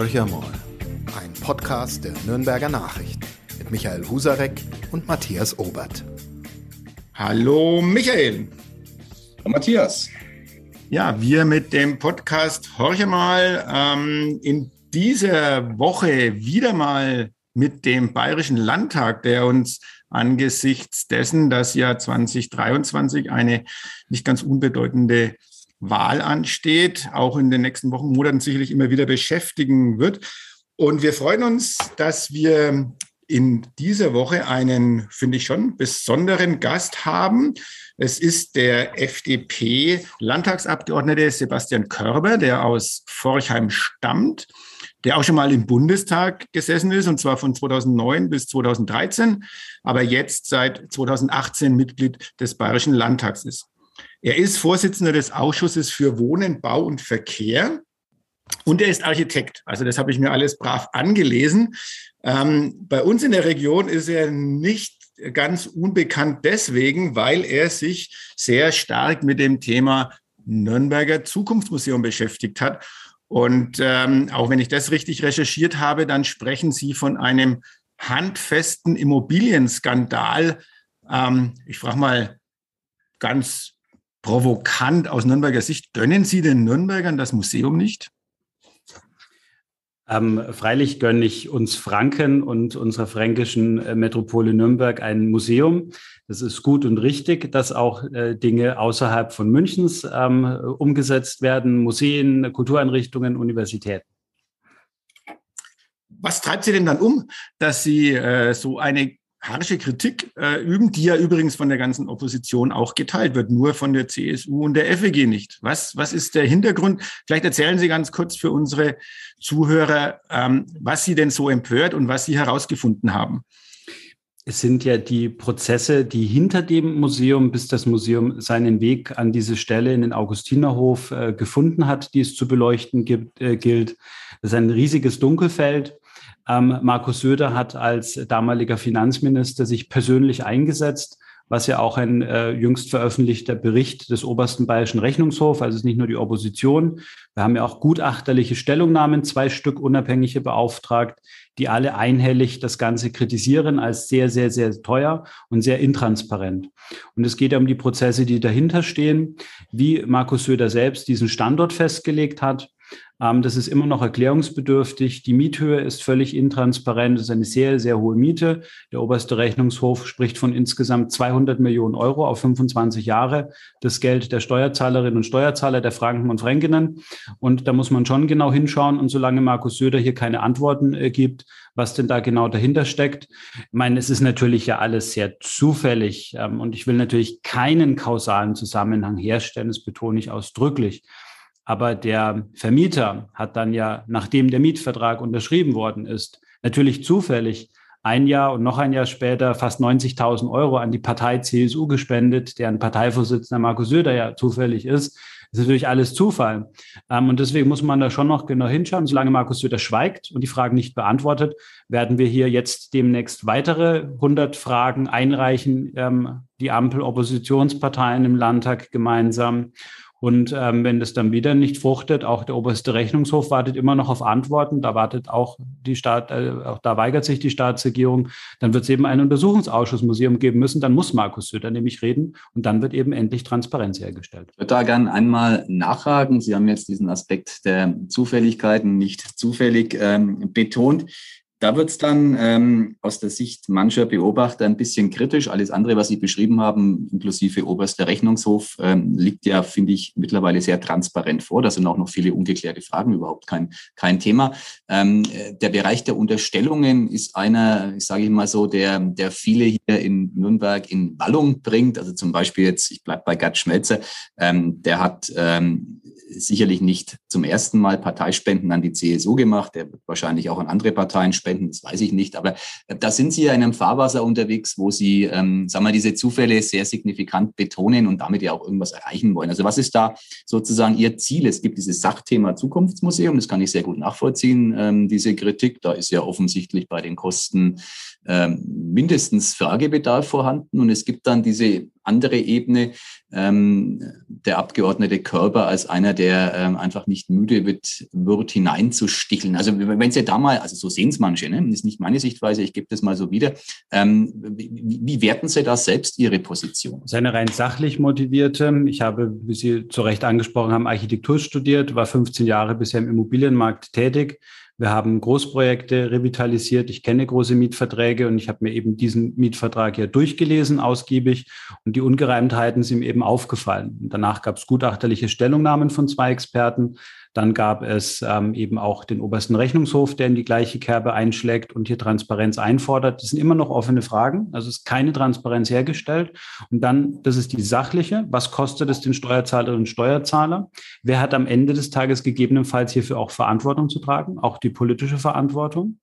Horcher mal, ein Podcast der Nürnberger Nachrichten mit Michael Husarek und Matthias Obert. Hallo Michael. Hallo Matthias. Ja, wir mit dem Podcast Horche mal ähm, in dieser Woche wieder mal mit dem Bayerischen Landtag, der uns angesichts dessen, dass ja 2023 eine nicht ganz unbedeutende Wahl ansteht, auch in den nächsten Wochen, Monaten sicherlich immer wieder beschäftigen wird. Und wir freuen uns, dass wir in dieser Woche einen, finde ich schon, besonderen Gast haben. Es ist der FDP-Landtagsabgeordnete Sebastian Körber, der aus Forchheim stammt, der auch schon mal im Bundestag gesessen ist, und zwar von 2009 bis 2013, aber jetzt seit 2018 Mitglied des Bayerischen Landtags ist. Er ist Vorsitzender des Ausschusses für Wohnen, Bau und Verkehr. Und er ist Architekt. Also das habe ich mir alles brav angelesen. Ähm, bei uns in der Region ist er nicht ganz unbekannt deswegen, weil er sich sehr stark mit dem Thema Nürnberger Zukunftsmuseum beschäftigt hat. Und ähm, auch wenn ich das richtig recherchiert habe, dann sprechen Sie von einem handfesten Immobilienskandal. Ähm, ich frage mal ganz provokant aus Nürnberger Sicht. Gönnen Sie den Nürnbergern das Museum nicht? Ähm, freilich gönne ich uns Franken und unserer fränkischen äh, Metropole Nürnberg ein Museum. Das ist gut und richtig, dass auch äh, Dinge außerhalb von Münchens ähm, umgesetzt werden, Museen, Kultureinrichtungen, Universitäten. Was treibt Sie denn dann um, dass Sie äh, so eine harsche Kritik äh, üben, die ja übrigens von der ganzen Opposition auch geteilt wird, nur von der CSU und der FEG nicht. Was, was ist der Hintergrund? Vielleicht erzählen Sie ganz kurz für unsere Zuhörer, ähm, was Sie denn so empört und was Sie herausgefunden haben. Es sind ja die Prozesse, die hinter dem Museum, bis das Museum seinen Weg an diese Stelle in den Augustinerhof äh, gefunden hat, die es zu beleuchten gibt, äh, gilt. Das ist ein riesiges Dunkelfeld. Ähm, Markus Söder hat als damaliger Finanzminister sich persönlich eingesetzt, was ja auch ein äh, jüngst veröffentlichter Bericht des obersten bayerischen Rechnungshofs, also es ist nicht nur die Opposition. Wir haben ja auch gutachterliche Stellungnahmen, zwei Stück unabhängige beauftragt, die alle einhellig das Ganze kritisieren als sehr, sehr, sehr teuer und sehr intransparent. Und es geht ja um die Prozesse, die dahinter stehen, wie Markus Söder selbst diesen Standort festgelegt hat das ist immer noch erklärungsbedürftig. Die Miethöhe ist völlig intransparent. Das ist eine sehr, sehr hohe Miete. Der oberste Rechnungshof spricht von insgesamt 200 Millionen Euro auf 25 Jahre. Das Geld der Steuerzahlerinnen und Steuerzahler, der Franken und Fränkinnen. Und da muss man schon genau hinschauen. Und solange Markus Söder hier keine Antworten äh, gibt, was denn da genau dahinter steckt. Ich meine, es ist natürlich ja alles sehr zufällig. Ähm, und ich will natürlich keinen kausalen Zusammenhang herstellen. Das betone ich ausdrücklich. Aber der Vermieter hat dann ja, nachdem der Mietvertrag unterschrieben worden ist, natürlich zufällig ein Jahr und noch ein Jahr später fast 90.000 Euro an die Partei CSU gespendet, deren Parteivorsitzender Markus Söder ja zufällig ist. Das ist natürlich alles Zufall. Ähm, und deswegen muss man da schon noch genau hinschauen. Solange Markus Söder schweigt und die Fragen nicht beantwortet, werden wir hier jetzt demnächst weitere 100 Fragen einreichen, ähm, die Ampel-Oppositionsparteien im Landtag gemeinsam. Und ähm, wenn das dann wieder nicht fruchtet, auch der oberste Rechnungshof wartet immer noch auf Antworten. Da wartet auch die Staat, äh, auch da weigert sich die Staatsregierung. Dann wird es eben ein Untersuchungsausschussmuseum geben müssen. Dann muss Markus Söder nämlich reden und dann wird eben endlich Transparenz hergestellt. Ich würde da gerne einmal nachhaken. Sie haben jetzt diesen Aspekt der Zufälligkeiten nicht zufällig ähm, betont. Da wird es dann ähm, aus der Sicht mancher Beobachter ein bisschen kritisch. Alles andere, was Sie beschrieben haben, inklusive oberster Rechnungshof, ähm, liegt ja, finde ich, mittlerweile sehr transparent vor. Da sind auch noch viele ungeklärte Fragen, überhaupt kein, kein Thema. Ähm, der Bereich der Unterstellungen ist einer, ich sage ich mal so, der, der viele hier in Nürnberg in Wallung bringt. Also zum Beispiel jetzt, ich bleibe bei Gerd Schmelzer, ähm, der hat ähm, sicherlich nicht zum ersten Mal Parteispenden an die CSU gemacht. Der wird wahrscheinlich auch an andere Parteien spenden, das weiß ich nicht. Aber äh, da sind Sie ja in einem Fahrwasser unterwegs, wo Sie, ähm, sagen wir, diese Zufälle sehr signifikant betonen und damit ja auch irgendwas erreichen wollen. Also was ist da sozusagen Ihr Ziel? Es gibt dieses Sachthema Zukunftsmuseum, das kann ich sehr gut nachvollziehen, ähm, diese Kritik. Da ist ja offensichtlich bei den Kosten ähm, mindestens Fragebedarf vorhanden. Und es gibt dann diese andere Ebene, ähm, der Abgeordnete Körper als einer der ähm, einfach nicht müde wird, wird hineinzusticheln. Also wenn Sie da mal, also so sehen es manche, ne? das ist nicht meine Sichtweise, ich gebe das mal so wieder. Ähm, wie, wie werten Sie da selbst Ihre Position? Seine rein sachlich motivierte. Ich habe, wie Sie zu Recht angesprochen haben, Architektur studiert, war 15 Jahre bisher im Immobilienmarkt tätig wir haben Großprojekte revitalisiert. Ich kenne große Mietverträge und ich habe mir eben diesen Mietvertrag ja durchgelesen, ausgiebig. Und die Ungereimtheiten sind mir eben aufgefallen. Und danach gab es gutachterliche Stellungnahmen von zwei Experten. Dann gab es ähm, eben auch den obersten Rechnungshof, der in die gleiche Kerbe einschlägt und hier Transparenz einfordert. Das sind immer noch offene Fragen. Also ist keine Transparenz hergestellt. Und dann, das ist die sachliche. Was kostet es den Steuerzahlerinnen und Steuerzahler? Wer hat am Ende des Tages gegebenenfalls hierfür auch Verantwortung zu tragen? Auch die politische Verantwortung?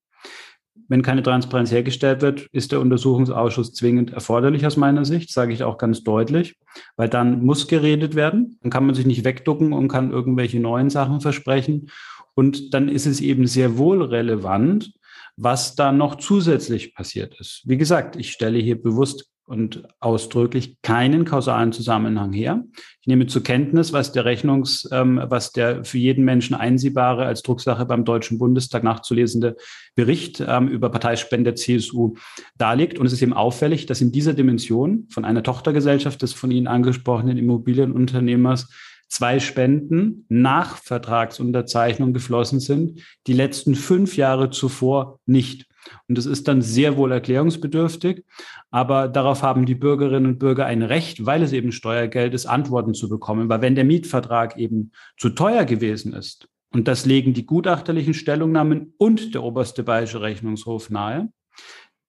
Wenn keine Transparenz hergestellt wird, ist der Untersuchungsausschuss zwingend erforderlich aus meiner Sicht, sage ich auch ganz deutlich, weil dann muss geredet werden. Dann kann man sich nicht wegducken und kann irgendwelche neuen Sachen versprechen. Und dann ist es eben sehr wohl relevant, was da noch zusätzlich passiert ist. Wie gesagt, ich stelle hier bewusst und ausdrücklich keinen kausalen Zusammenhang her. Ich nehme zur Kenntnis, was der Rechnungs, ähm, was der für jeden Menschen einsehbare als Drucksache beim Deutschen Bundestag nachzulesende Bericht ähm, über Parteispende CSU darlegt. Und es ist eben auffällig, dass in dieser Dimension von einer Tochtergesellschaft des von Ihnen angesprochenen Immobilienunternehmers zwei Spenden nach Vertragsunterzeichnung geflossen sind, die letzten fünf Jahre zuvor nicht. Und das ist dann sehr wohl erklärungsbedürftig. Aber darauf haben die Bürgerinnen und Bürger ein Recht, weil es eben Steuergeld ist, Antworten zu bekommen. Weil wenn der Mietvertrag eben zu teuer gewesen ist, und das legen die gutachterlichen Stellungnahmen und der oberste Bayerische Rechnungshof nahe,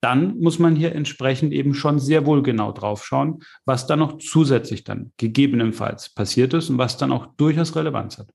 dann muss man hier entsprechend eben schon sehr wohl genau drauf schauen, was da noch zusätzlich dann gegebenenfalls passiert ist und was dann auch durchaus Relevanz hat.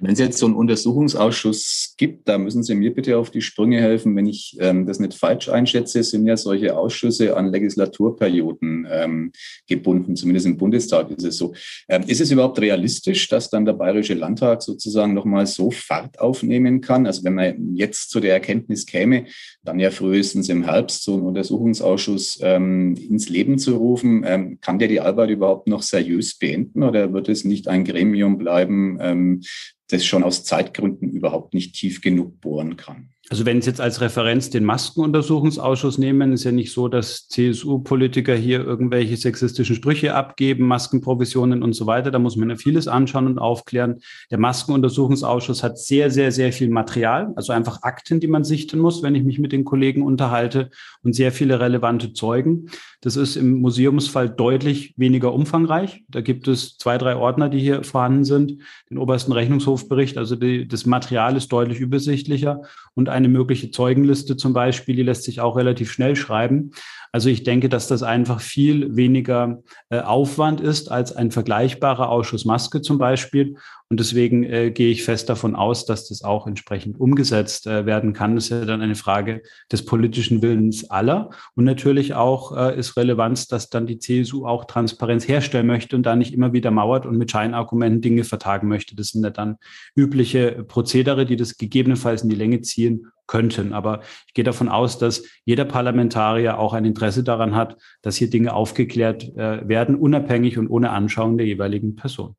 Wenn es jetzt so einen Untersuchungsausschuss gibt, da müssen Sie mir bitte auf die Sprünge helfen. Wenn ich ähm, das nicht falsch einschätze, sind ja solche Ausschüsse an Legislaturperioden ähm, gebunden. Zumindest im Bundestag ist es so. Ähm, ist es überhaupt realistisch, dass dann der Bayerische Landtag sozusagen nochmal so Fahrt aufnehmen kann? Also wenn man jetzt zu der Erkenntnis käme, dann ja frühestens im Herbst so einen Untersuchungsausschuss ähm, ins Leben zu rufen, ähm, kann der die Arbeit überhaupt noch seriös beenden oder wird es nicht ein Gremium bleiben, ähm, das schon aus Zeitgründen überhaupt nicht tief genug bohren kann. Also wenn Sie jetzt als Referenz den Maskenuntersuchungsausschuss nehmen, ist ja nicht so, dass CSU-Politiker hier irgendwelche sexistischen Sprüche abgeben, Maskenprovisionen und so weiter. Da muss man ja vieles anschauen und aufklären. Der Maskenuntersuchungsausschuss hat sehr, sehr, sehr viel Material, also einfach Akten, die man sichten muss, wenn ich mich mit den Kollegen unterhalte und sehr viele relevante Zeugen. Das ist im Museumsfall deutlich weniger umfangreich. Da gibt es zwei, drei Ordner, die hier vorhanden sind. Den obersten Rechnungshofbericht, also die, das Material ist deutlich übersichtlicher und eine mögliche Zeugenliste zum Beispiel, die lässt sich auch relativ schnell schreiben. Also ich denke, dass das einfach viel weniger äh, Aufwand ist als ein vergleichbarer Ausschuss Maske zum Beispiel. Und deswegen äh, gehe ich fest davon aus, dass das auch entsprechend umgesetzt äh, werden kann. Das ist ja dann eine Frage des politischen Willens aller. Und natürlich auch äh, ist Relevanz, dass dann die CSU auch Transparenz herstellen möchte und da nicht immer wieder mauert und mit Scheinargumenten Dinge vertagen möchte. Das sind ja dann übliche Prozedere, die das gegebenenfalls in die Länge ziehen könnten. Aber ich gehe davon aus, dass jeder Parlamentarier auch ein Interesse daran hat, dass hier Dinge aufgeklärt äh, werden, unabhängig und ohne Anschauen der jeweiligen Person.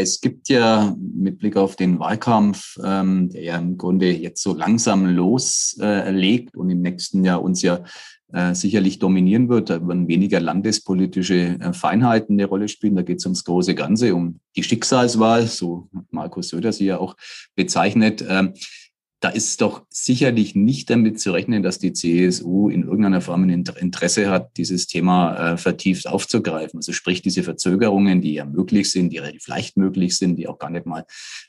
Es gibt ja mit Blick auf den Wahlkampf, ähm, der ja im Grunde jetzt so langsam loslegt äh, und im nächsten Jahr uns ja äh, sicherlich dominieren wird. Da werden weniger landespolitische äh, Feinheiten eine Rolle spielen. Da geht es ums große Ganze, um die Schicksalswahl, so hat Markus Söder sie ja auch bezeichnet. Ähm, da ist doch sicherlich nicht damit zu rechnen, dass die CSU in irgendeiner Form ein Interesse hat, dieses Thema äh, vertieft aufzugreifen. Also sprich diese Verzögerungen, die ja möglich sind, die relativ leicht möglich sind, die auch gar nicht mal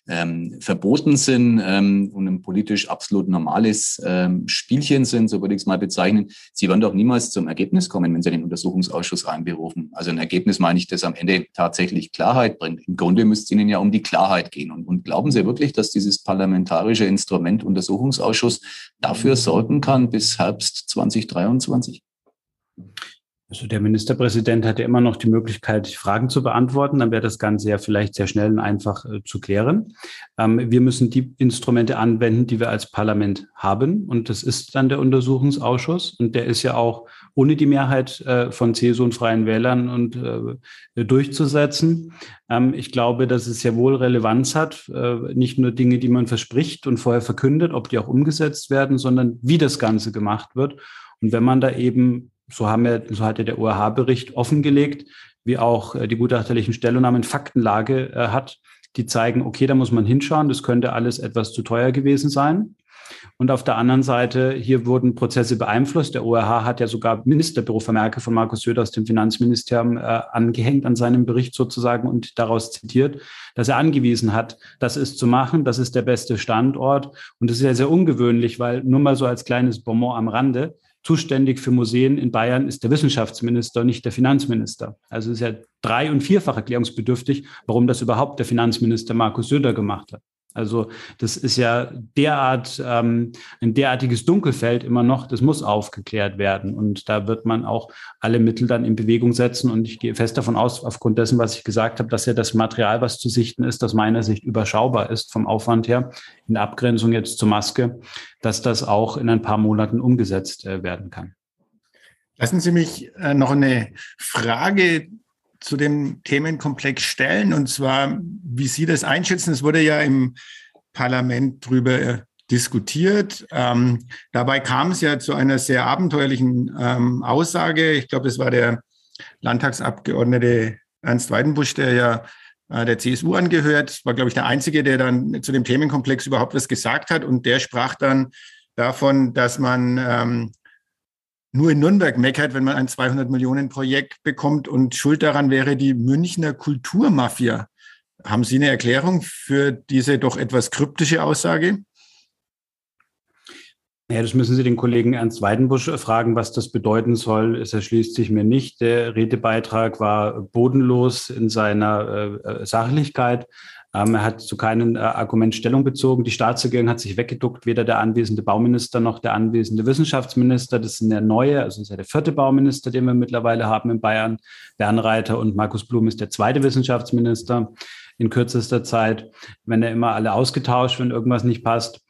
ähm, verboten sind ähm, und ein politisch absolut normales ähm, Spielchen sind, so würde ich es mal bezeichnen. Sie werden doch niemals zum Ergebnis kommen, wenn Sie den Untersuchungsausschuss einberufen. Also ein Ergebnis meine ich, das am Ende tatsächlich Klarheit bringt. Im Grunde müsste es Ihnen ja um die Klarheit gehen. Und, und glauben Sie wirklich, dass dieses parlamentarische Instrument Untersuchungsausschuss dafür sorgen kann bis Herbst 2023? Also der Ministerpräsident hatte immer noch die Möglichkeit, Fragen zu beantworten. Dann wäre das Ganze ja vielleicht sehr schnell und einfach äh, zu klären. Ähm, wir müssen die Instrumente anwenden, die wir als Parlament haben. Und das ist dann der Untersuchungsausschuss. Und der ist ja auch ohne die Mehrheit äh, von CSU und Freien Wählern und äh, durchzusetzen. Ähm, ich glaube, dass es ja wohl Relevanz hat, nicht nur Dinge, die man verspricht und vorher verkündet, ob die auch umgesetzt werden, sondern wie das Ganze gemacht wird. Und wenn man da eben so haben wir, so hat ja der ORH-Bericht offengelegt, wie auch äh, die gutachterlichen Stellungnahmen Faktenlage äh, hat, die zeigen, okay, da muss man hinschauen, das könnte alles etwas zu teuer gewesen sein. Und auf der anderen Seite, hier wurden Prozesse beeinflusst. Der ORH hat ja sogar Ministerbürovermerke von Markus Söder aus dem Finanzministerium äh, angehängt an seinem Bericht sozusagen und daraus zitiert, dass er angewiesen hat, das ist zu machen, das ist der beste Standort. Und das ist ja sehr ungewöhnlich, weil nur mal so als kleines Bonbon am Rande, zuständig für Museen in Bayern ist der Wissenschaftsminister, nicht der Finanzminister. Also ist ja drei- und vierfach erklärungsbedürftig, warum das überhaupt der Finanzminister Markus Söder gemacht hat. Also das ist ja derart ähm, ein derartiges Dunkelfeld immer noch. Das muss aufgeklärt werden und da wird man auch alle Mittel dann in Bewegung setzen. Und ich gehe fest davon aus, aufgrund dessen, was ich gesagt habe, dass ja das Material, was zu sichten ist, aus meiner Sicht überschaubar ist vom Aufwand her, in Abgrenzung jetzt zur Maske, dass das auch in ein paar Monaten umgesetzt äh, werden kann. Lassen Sie mich äh, noch eine Frage zu dem Themenkomplex stellen, und zwar, wie Sie das einschätzen. Es wurde ja im Parlament drüber äh, diskutiert. Ähm, dabei kam es ja zu einer sehr abenteuerlichen ähm, Aussage. Ich glaube, das war der Landtagsabgeordnete Ernst Weidenbusch, der ja äh, der CSU angehört, war, glaube ich, der Einzige, der dann zu dem Themenkomplex überhaupt was gesagt hat. Und der sprach dann davon, dass man ähm, nur in Nürnberg meckert, wenn man ein 200 Millionen Projekt bekommt und schuld daran wäre die Münchner Kulturmafia. Haben Sie eine Erklärung für diese doch etwas kryptische Aussage? Ja, das müssen Sie den Kollegen Ernst Weidenbusch fragen, was das bedeuten soll. Es erschließt sich mir nicht. Der Redebeitrag war bodenlos in seiner äh, Sachlichkeit. Ähm, er hat zu keinem äh, Argument Stellung bezogen. Die Staatsregierung hat sich weggeduckt, weder der anwesende Bauminister noch der anwesende Wissenschaftsminister. Das sind der neue, also ist ja der vierte Bauminister, den wir mittlerweile haben in Bayern. Bernreiter und Markus Blum ist der zweite Wissenschaftsminister in kürzester Zeit. Wenn er immer alle ausgetauscht, wenn irgendwas nicht passt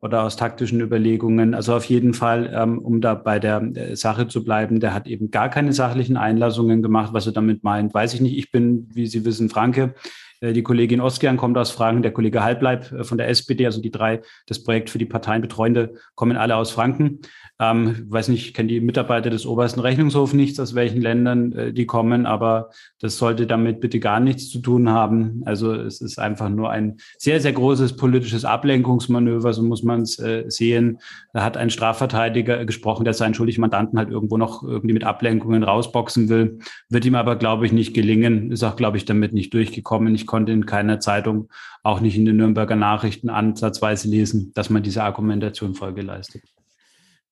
oder aus taktischen Überlegungen. Also auf jeden Fall, ähm, um da bei der äh, Sache zu bleiben, der hat eben gar keine sachlichen Einlassungen gemacht. Was er damit meint, weiß ich nicht. Ich bin, wie Sie wissen, Franke. Äh, die Kollegin Oskian kommt aus Franken, der Kollege Halbleib äh, von der SPD, also die drei, das Projekt für die Parteien Betreuende, kommen alle aus Franken. Ähm, weiß nicht, ich kenne die Mitarbeiter des obersten Rechnungshofs nicht, aus welchen Ländern äh, die kommen, aber das sollte damit bitte gar nichts zu tun haben. Also es ist einfach nur ein sehr, sehr großes politisches Ablenkungsmanöver, so muss man es äh, sehen. Da hat ein Strafverteidiger gesprochen, der seinen schuldigen Mandanten halt irgendwo noch irgendwie mit Ablenkungen rausboxen will. Wird ihm aber, glaube ich, nicht gelingen. Ist auch, glaube ich, damit nicht durchgekommen. Ich konnte in keiner Zeitung, auch nicht in den Nürnberger Nachrichten ansatzweise lesen, dass man diese Argumentation Folge leistet.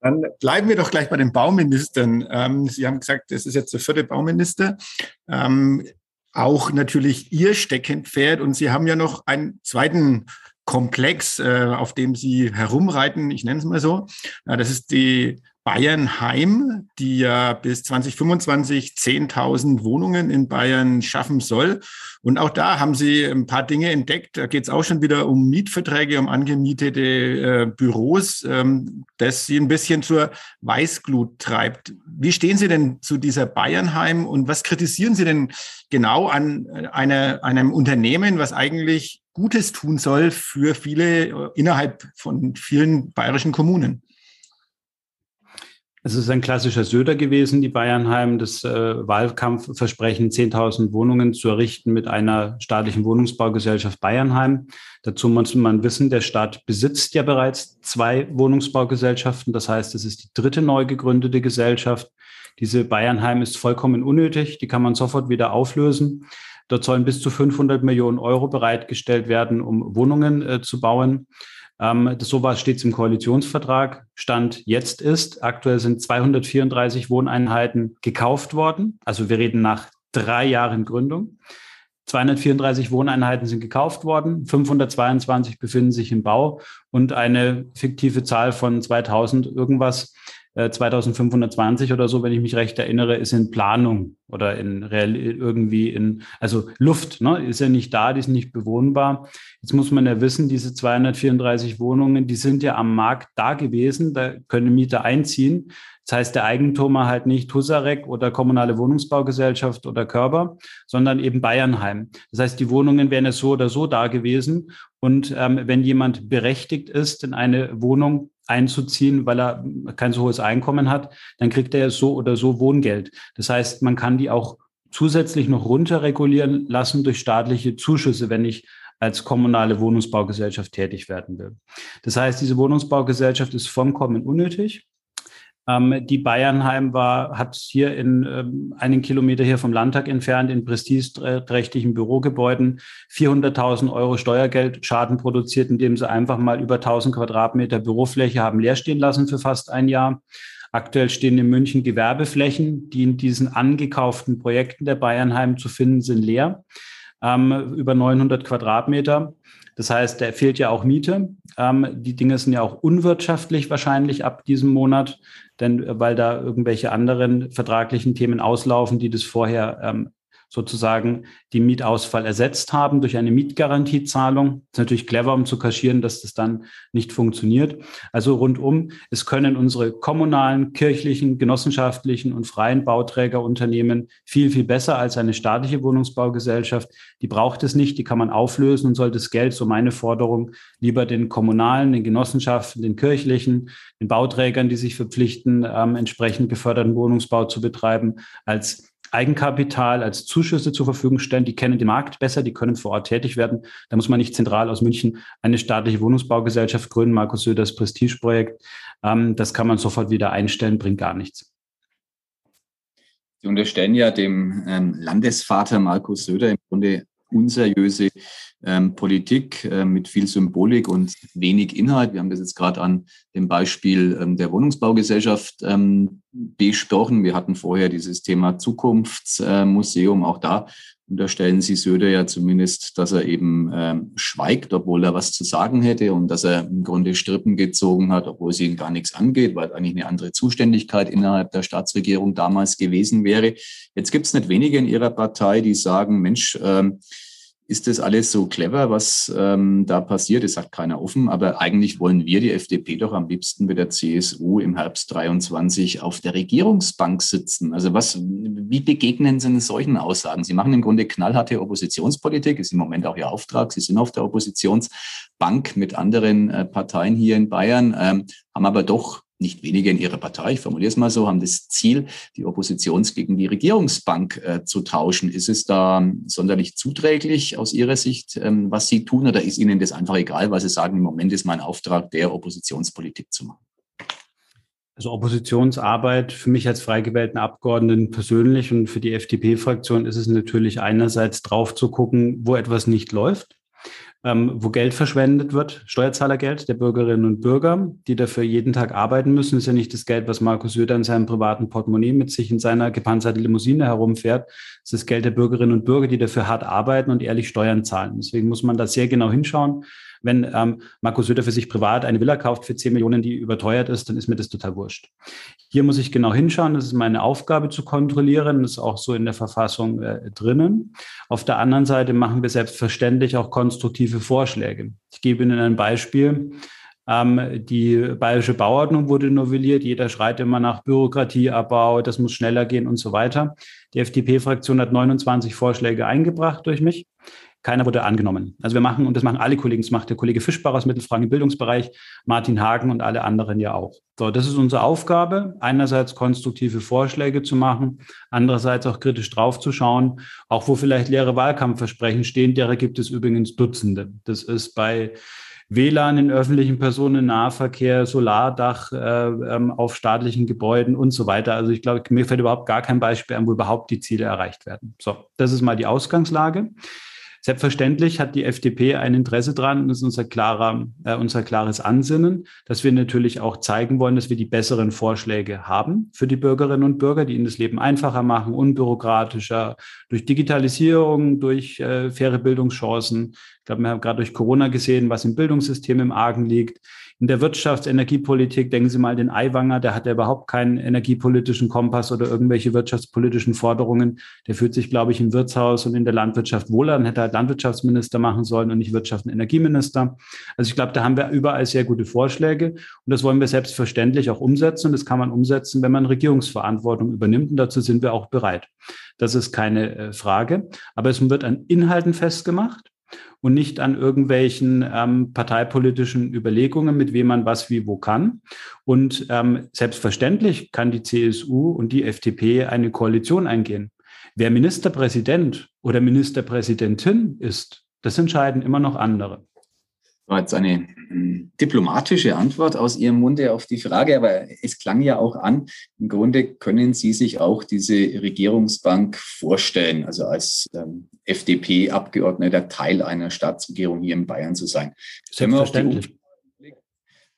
Dann bleiben wir doch gleich bei den Bauministern. Ähm, Sie haben gesagt, das ist jetzt der vierte Bauminister. Ähm, auch natürlich Ihr Steckenpferd. Und Sie haben ja noch einen zweiten Komplex, äh, auf dem Sie herumreiten. Ich nenne es mal so. Ja, das ist die Bayern Heim, die ja bis 2025 10.000 Wohnungen in Bayern schaffen soll. Und auch da haben sie ein paar Dinge entdeckt. Da geht es auch schon wieder um Mietverträge, um angemietete äh, Büros, ähm, das sie ein bisschen zur Weißglut treibt. Wie stehen Sie denn zu dieser Bayernheim und was kritisieren Sie denn genau an äh, einer, einem Unternehmen, was eigentlich Gutes tun soll für viele äh, innerhalb von vielen bayerischen Kommunen? Es ist ein klassischer Söder gewesen, die Bayernheim, das äh, Wahlkampfversprechen, 10.000 Wohnungen zu errichten mit einer staatlichen Wohnungsbaugesellschaft Bayernheim. Dazu muss man wissen, der Staat besitzt ja bereits zwei Wohnungsbaugesellschaften. Das heißt, es ist die dritte neu gegründete Gesellschaft. Diese Bayernheim ist vollkommen unnötig. Die kann man sofort wieder auflösen. Dort sollen bis zu 500 Millionen Euro bereitgestellt werden, um Wohnungen äh, zu bauen. Ähm, das sowas steht im Koalitionsvertrag. Stand jetzt ist, aktuell sind 234 Wohneinheiten gekauft worden. Also wir reden nach drei Jahren Gründung. 234 Wohneinheiten sind gekauft worden, 522 befinden sich im Bau und eine fiktive Zahl von 2000 irgendwas 2520 oder so, wenn ich mich recht erinnere, ist in Planung oder in real, irgendwie in, also Luft, ne, ist ja nicht da, die ist nicht bewohnbar. Jetzt muss man ja wissen, diese 234 Wohnungen, die sind ja am Markt da gewesen, da können Mieter einziehen. Das heißt, der Eigentumer halt nicht Husarek oder kommunale Wohnungsbaugesellschaft oder Körper, sondern eben Bayernheim. Das heißt, die Wohnungen wären ja so oder so da gewesen. Und ähm, wenn jemand berechtigt ist, in eine Wohnung einzuziehen, weil er kein so hohes Einkommen hat, dann kriegt er so oder so Wohngeld. Das heißt, man kann die auch zusätzlich noch runterregulieren lassen durch staatliche Zuschüsse, wenn ich als kommunale Wohnungsbaugesellschaft tätig werden will. Das heißt, diese Wohnungsbaugesellschaft ist vollkommen unnötig. Ähm, die Bayernheim war, hat hier in ähm, einen Kilometer hier vom Landtag entfernt in prestigeträchtigen Bürogebäuden 400.000 Euro Steuergeldschaden produziert, indem sie einfach mal über 1000 Quadratmeter Bürofläche haben leer stehen lassen für fast ein Jahr. Aktuell stehen in München Gewerbeflächen, die in diesen angekauften Projekten der Bayernheim zu finden sind, leer. Ähm, über 900 Quadratmeter. Das heißt, da fehlt ja auch Miete. Ähm, die Dinge sind ja auch unwirtschaftlich wahrscheinlich ab diesem Monat, denn äh, weil da irgendwelche anderen vertraglichen Themen auslaufen, die das vorher ähm, sozusagen die Mietausfall ersetzt haben durch eine Mietgarantiezahlung. Das ist natürlich clever, um zu kaschieren, dass das dann nicht funktioniert. Also rundum, es können unsere kommunalen, kirchlichen, genossenschaftlichen und freien Bauträgerunternehmen viel, viel besser als eine staatliche Wohnungsbaugesellschaft. Die braucht es nicht, die kann man auflösen und soll das Geld, so meine Forderung, lieber den kommunalen, den Genossenschaften, den kirchlichen, den Bauträgern, die sich verpflichten, ähm, entsprechend geförderten Wohnungsbau zu betreiben, als Eigenkapital als Zuschüsse zur Verfügung stellen. Die kennen den Markt besser, die können vor Ort tätig werden. Da muss man nicht zentral aus München eine staatliche Wohnungsbaugesellschaft gründen. Markus Söders Prestigeprojekt. Ähm, das kann man sofort wieder einstellen, bringt gar nichts. Sie unterstellen ja dem ähm, Landesvater Markus Söder im Grunde unseriöse ähm, Politik äh, mit viel Symbolik und wenig Inhalt. Wir haben das jetzt gerade an dem Beispiel ähm, der Wohnungsbaugesellschaft ähm, besprochen. Wir hatten vorher dieses Thema Zukunftsmuseum. Auch da unterstellen Sie Söder ja zumindest, dass er eben ähm, schweigt, obwohl er was zu sagen hätte und dass er im Grunde Strippen gezogen hat, obwohl es ihn gar nichts angeht, weil eigentlich eine andere Zuständigkeit innerhalb der Staatsregierung damals gewesen wäre. Jetzt gibt es nicht wenige in Ihrer Partei, die sagen, Mensch, ähm, ist das alles so clever, was ähm, da passiert? Das sagt keiner offen, aber eigentlich wollen wir die FDP doch am liebsten mit der CSU im Herbst 23 auf der Regierungsbank sitzen. Also was, wie begegnen Sie solchen Aussagen? Sie machen im Grunde knallharte Oppositionspolitik, ist im Moment auch Ihr Auftrag. Sie sind auf der Oppositionsbank mit anderen äh, Parteien hier in Bayern, ähm, haben aber doch nicht wenige in ihrer Partei, ich formuliere es mal so, haben das Ziel, die Oppositions gegen die Regierungsbank äh, zu tauschen. Ist es da sonderlich zuträglich aus Ihrer Sicht, ähm, was Sie tun, oder ist Ihnen das einfach egal, weil Sie sagen, im Moment ist mein Auftrag, der Oppositionspolitik zu machen? Also Oppositionsarbeit für mich als frei gewählten Abgeordneten persönlich und für die FDP-Fraktion ist es natürlich einerseits drauf zu gucken, wo etwas nicht läuft ähm, wo Geld verschwendet wird, Steuerzahlergeld der Bürgerinnen und Bürger, die dafür jeden Tag arbeiten müssen. Ist ja nicht das Geld, was Markus Söder in seinem privaten Portemonnaie mit sich in seiner gepanzerten Limousine herumfährt. Das ist das Geld der Bürgerinnen und Bürger, die dafür hart arbeiten und ehrlich Steuern zahlen. Deswegen muss man da sehr genau hinschauen. Wenn ähm, Markus Söder für sich privat eine Villa kauft für 10 Millionen, die überteuert ist, dann ist mir das total wurscht. Hier muss ich genau hinschauen. Das ist meine Aufgabe zu kontrollieren. Das ist auch so in der Verfassung äh, drinnen. Auf der anderen Seite machen wir selbstverständlich auch konstruktive Vorschläge. Ich gebe Ihnen ein Beispiel. Ähm, die bayerische Bauordnung wurde novelliert. Jeder schreit immer nach Bürokratieabbau, das muss schneller gehen und so weiter. Die FDP-Fraktion hat 29 Vorschläge eingebracht durch mich. Keiner wurde angenommen. Also wir machen, und das machen alle Kollegen, das macht der Kollege Fischbach aus Mittelfranken im Bildungsbereich, Martin Hagen und alle anderen ja auch. So, das ist unsere Aufgabe, einerseits konstruktive Vorschläge zu machen, andererseits auch kritisch draufzuschauen, auch wo vielleicht leere Wahlkampfversprechen stehen, derer gibt es übrigens Dutzende. Das ist bei WLAN in öffentlichen Personennahverkehr, Solardach äh, ähm, auf staatlichen Gebäuden und so weiter. Also ich glaube, mir fällt überhaupt gar kein Beispiel an, wo überhaupt die Ziele erreicht werden. So, das ist mal die Ausgangslage. Selbstverständlich hat die FDP ein Interesse dran, das ist unser, klarer, äh, unser klares Ansinnen, dass wir natürlich auch zeigen wollen, dass wir die besseren Vorschläge haben für die Bürgerinnen und Bürger, die ihnen das Leben einfacher machen, unbürokratischer, durch Digitalisierung, durch äh, faire Bildungschancen. Ich glaube, wir haben gerade durch Corona gesehen, was im Bildungssystem im Argen liegt. In der Wirtschafts-, Energiepolitik, denken Sie mal den Aiwanger, der hat ja überhaupt keinen energiepolitischen Kompass oder irgendwelche wirtschaftspolitischen Forderungen. Der fühlt sich, glaube ich, im Wirtshaus und in der Landwirtschaft wohl an, hätte halt Landwirtschaftsminister machen sollen und nicht Wirtschafts- und Energieminister. Also ich glaube, da haben wir überall sehr gute Vorschläge und das wollen wir selbstverständlich auch umsetzen und das kann man umsetzen, wenn man Regierungsverantwortung übernimmt und dazu sind wir auch bereit. Das ist keine äh, Frage. Aber es wird an Inhalten festgemacht und nicht an irgendwelchen ähm, parteipolitischen Überlegungen, mit wem man was wie wo kann. Und ähm, selbstverständlich kann die CSU und die FDP eine Koalition eingehen. Wer Ministerpräsident oder Ministerpräsidentin ist, das entscheiden immer noch andere war jetzt eine hm, diplomatische Antwort aus Ihrem Munde auf die Frage, aber es klang ja auch an, im Grunde können Sie sich auch diese Regierungsbank vorstellen, also als ähm, FDP-Abgeordneter Teil einer Staatsregierung hier in Bayern zu sein. Selbstverständlich.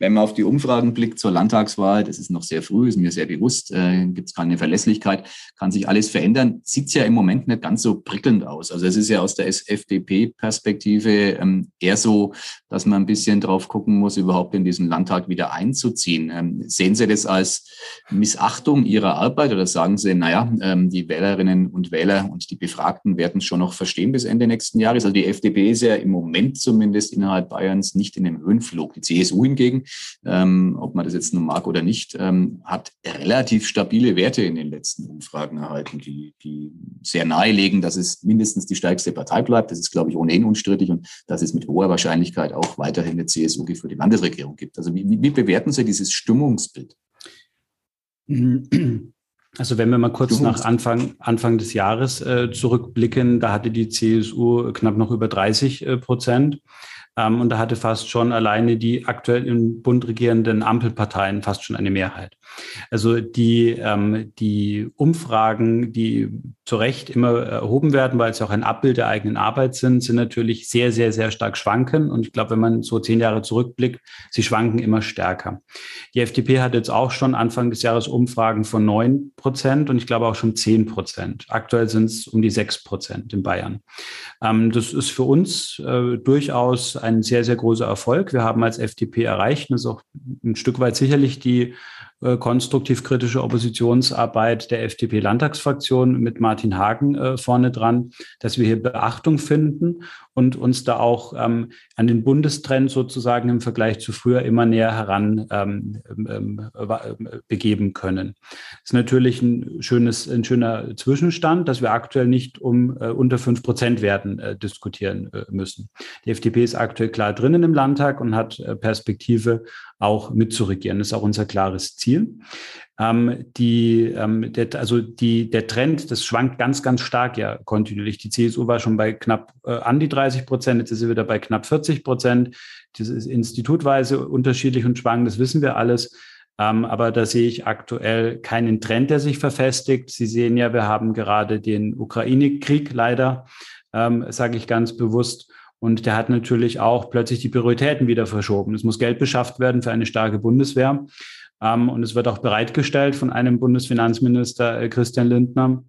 Wenn man auf die Umfragen blickt zur Landtagswahl, das ist noch sehr früh, ist mir sehr bewusst, äh, gibt es keine Verlässlichkeit, kann sich alles verändern, sieht ja im Moment nicht ganz so prickelnd aus. Also es ist ja aus der FDP-Perspektive ähm, eher so, dass man ein bisschen drauf gucken muss, überhaupt in diesen Landtag wieder einzuziehen. Ähm, sehen Sie das als Missachtung Ihrer Arbeit oder sagen Sie, naja, ähm, die Wählerinnen und Wähler und die Befragten werden es schon noch verstehen bis Ende nächsten Jahres? Also die FDP ist ja im Moment zumindest innerhalb Bayerns nicht in einem Höhenflug. Die CSU hingegen ähm, ob man das jetzt nun mag oder nicht, ähm, hat relativ stabile Werte in den letzten Umfragen erhalten, die, die sehr nahelegen, dass es mindestens die stärkste Partei bleibt. Das ist, glaube ich, ohnehin unstrittig und dass es mit hoher Wahrscheinlichkeit auch weiterhin eine CSU für die Landesregierung gibt. Also wie, wie bewerten Sie dieses Stimmungsbild? Also wenn wir mal kurz nach Anfang, Anfang des Jahres äh, zurückblicken, da hatte die CSU knapp noch über 30 äh, Prozent. Ähm, und da hatte fast schon alleine die aktuell im Bund regierenden Ampelparteien fast schon eine Mehrheit. Also die, ähm, die Umfragen, die zu Recht immer erhoben werden, weil sie auch ein Abbild der eigenen Arbeit sind, sind natürlich sehr, sehr, sehr stark schwanken. Und ich glaube, wenn man so zehn Jahre zurückblickt, sie schwanken immer stärker. Die FDP hat jetzt auch schon Anfang des Jahres Umfragen von neun Prozent und ich glaube auch schon zehn Prozent. Aktuell sind es um die sechs Prozent in Bayern. Ähm, das ist für uns äh, durchaus ein sehr, sehr großer Erfolg. Wir haben als FDP erreicht, und das ist auch ein Stück weit sicherlich die äh, konstruktiv-kritische Oppositionsarbeit der FDP-Landtagsfraktion mit Martin Hagen äh, vorne dran, dass wir hier Beachtung finden und uns da auch ähm, an den Bundestrend sozusagen im Vergleich zu früher immer näher heran ähm, ähm, äh, begeben können. Das ist natürlich ein schönes, ein schöner Zwischenstand, dass wir aktuell nicht um äh, unter fünf Prozent werden äh, diskutieren äh, müssen. Die FDP ist aktuell klar drinnen im Landtag und hat Perspektive auch mitzuregieren. Das ist auch unser klares Ziel. Ähm, die, ähm, der, also die, der Trend, das schwankt ganz, ganz stark ja kontinuierlich. Die CSU war schon bei knapp äh, an die 30 Prozent, jetzt ist sie wieder bei knapp 40 Prozent. Das ist institutweise unterschiedlich und schwankend, das wissen wir alles. Ähm, aber da sehe ich aktuell keinen Trend, der sich verfestigt. Sie sehen ja, wir haben gerade den Ukraine-Krieg leider, ähm, sage ich ganz bewusst. Und der hat natürlich auch plötzlich die Prioritäten wieder verschoben. Es muss Geld beschafft werden für eine starke Bundeswehr. Ähm, und es wird auch bereitgestellt von einem Bundesfinanzminister äh, Christian Lindner,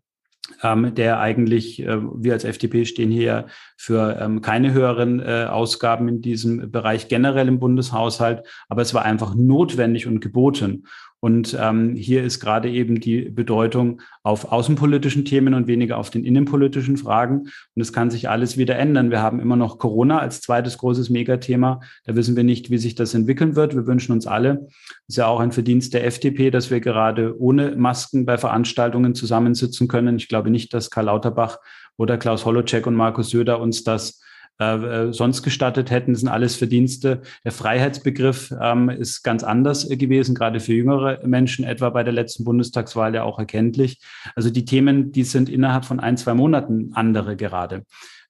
ähm, der eigentlich, äh, wir als FDP stehen hier für ähm, keine höheren äh, Ausgaben in diesem Bereich generell im Bundeshaushalt, aber es war einfach notwendig und geboten. Und ähm, hier ist gerade eben die Bedeutung auf außenpolitischen Themen und weniger auf den innenpolitischen Fragen. Und es kann sich alles wieder ändern. Wir haben immer noch Corona als zweites großes Megathema. Da wissen wir nicht, wie sich das entwickeln wird. Wir wünschen uns alle, ist ja auch ein Verdienst der FDP, dass wir gerade ohne Masken bei Veranstaltungen zusammensitzen können. Ich glaube nicht, dass Karl Lauterbach oder Klaus Holocek und Markus Söder uns das äh, äh, sonst gestattet hätten. Sind alles Verdienste. Der Freiheitsbegriff ähm, ist ganz anders gewesen, gerade für jüngere Menschen, etwa bei der letzten Bundestagswahl ja auch erkenntlich. Also die Themen, die sind innerhalb von ein, zwei Monaten andere gerade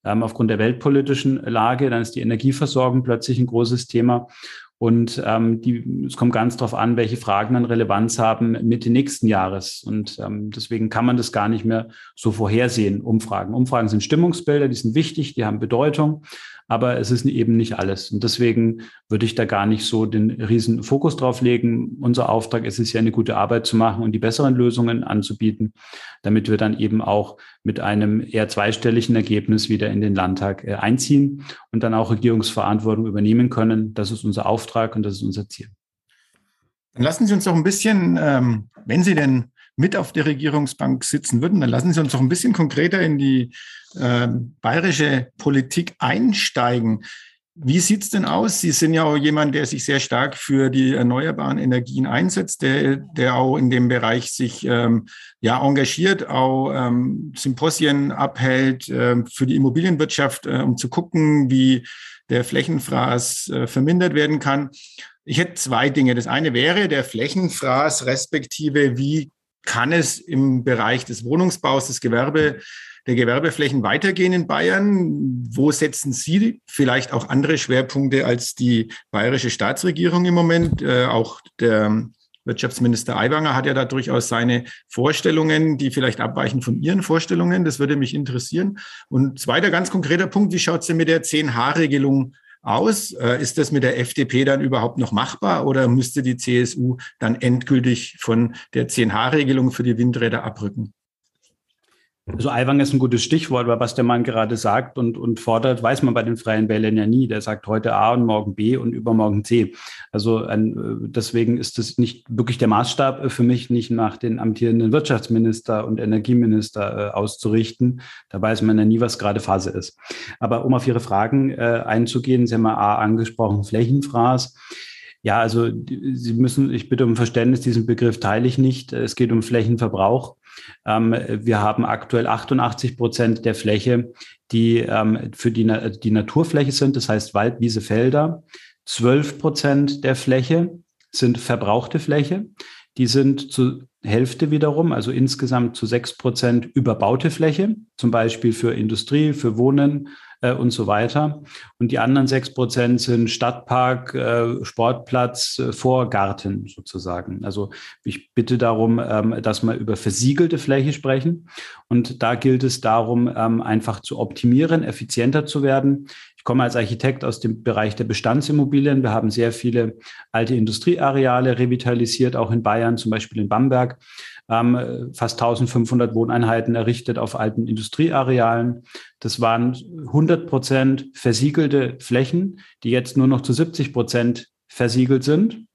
ähm, aufgrund der weltpolitischen Lage. Dann ist die Energieversorgung plötzlich ein großes Thema. Und ähm, die, es kommt ganz darauf an, welche Fragen dann Relevanz haben Mitte nächsten Jahres. Und ähm, deswegen kann man das gar nicht mehr so vorhersehen, Umfragen. Umfragen sind Stimmungsbilder, die sind wichtig, die haben Bedeutung aber es ist eben nicht alles. Und deswegen würde ich da gar nicht so den riesen Fokus drauf legen. Unser Auftrag ist es ja, eine gute Arbeit zu machen und die besseren Lösungen anzubieten, damit wir dann eben auch mit einem eher zweistelligen Ergebnis wieder in den Landtag äh, einziehen und dann auch Regierungsverantwortung übernehmen können. Das ist unser Auftrag und das ist unser Ziel. Dann lassen Sie uns doch ein bisschen, ähm, wenn Sie denn mit auf der Regierungsbank sitzen würden, dann lassen Sie uns doch ein bisschen konkreter in die äh, bayerische Politik einsteigen. Wie sieht's denn aus? Sie sind ja auch jemand, der sich sehr stark für die erneuerbaren Energien einsetzt, der, der auch in dem Bereich sich ähm, ja engagiert, auch ähm, Symposien abhält ähm, für die Immobilienwirtschaft, äh, um zu gucken, wie der Flächenfraß äh, vermindert werden kann. Ich hätte zwei Dinge. Das eine wäre der Flächenfraß, respektive wie kann es im Bereich des Wohnungsbaus, des Gewerbe, der Gewerbeflächen weitergehen in Bayern? Wo setzen Sie vielleicht auch andere Schwerpunkte als die bayerische Staatsregierung im Moment? Äh, auch der Wirtschaftsminister Aiwanger hat ja da durchaus seine Vorstellungen, die vielleicht abweichen von Ihren Vorstellungen. Das würde mich interessieren. Und zweiter ganz konkreter Punkt, wie schaut es denn mit der 10H-Regelung aus? Äh, ist das mit der FDP dann überhaupt noch machbar oder müsste die CSU dann endgültig von der 10H-Regelung für die Windräder abrücken? Also Aiwang ist ein gutes Stichwort, weil was der Mann gerade sagt und, und fordert, weiß man bei den Freien Wählern ja nie. Der sagt heute A und morgen B und übermorgen C. Also ein, deswegen ist das nicht wirklich der Maßstab für mich, nicht nach den amtierenden Wirtschaftsminister und Energieminister äh, auszurichten. Da weiß man ja nie, was gerade Phase ist. Aber um auf Ihre Fragen äh, einzugehen, Sie haben mal A angesprochen, Flächenfraß. Ja, also Sie müssen, ich bitte um Verständnis, diesen Begriff teile ich nicht. Es geht um Flächenverbrauch. Ähm, wir haben aktuell 88 Prozent der Fläche, die ähm, für die, die Naturfläche sind, das heißt Wald, Wiese, Felder. 12 Prozent der Fläche sind verbrauchte Fläche. Die sind zu Hälfte wiederum, also insgesamt zu sechs Prozent überbaute Fläche, zum Beispiel für Industrie, für Wohnen, äh, und so weiter. Und die anderen sechs Prozent sind Stadtpark, äh, Sportplatz, äh, Vorgarten sozusagen. Also ich bitte darum, ähm, dass wir über versiegelte Fläche sprechen. Und da gilt es darum, ähm, einfach zu optimieren, effizienter zu werden. Ich komme als Architekt aus dem Bereich der Bestandsimmobilien. Wir haben sehr viele alte Industrieareale revitalisiert, auch in Bayern, zum Beispiel in Bamberg ähm, fast 1500 Wohneinheiten errichtet auf alten Industriearealen. Das waren 100 Prozent versiegelte Flächen, die jetzt nur noch zu 70 Prozent versiegelt sind.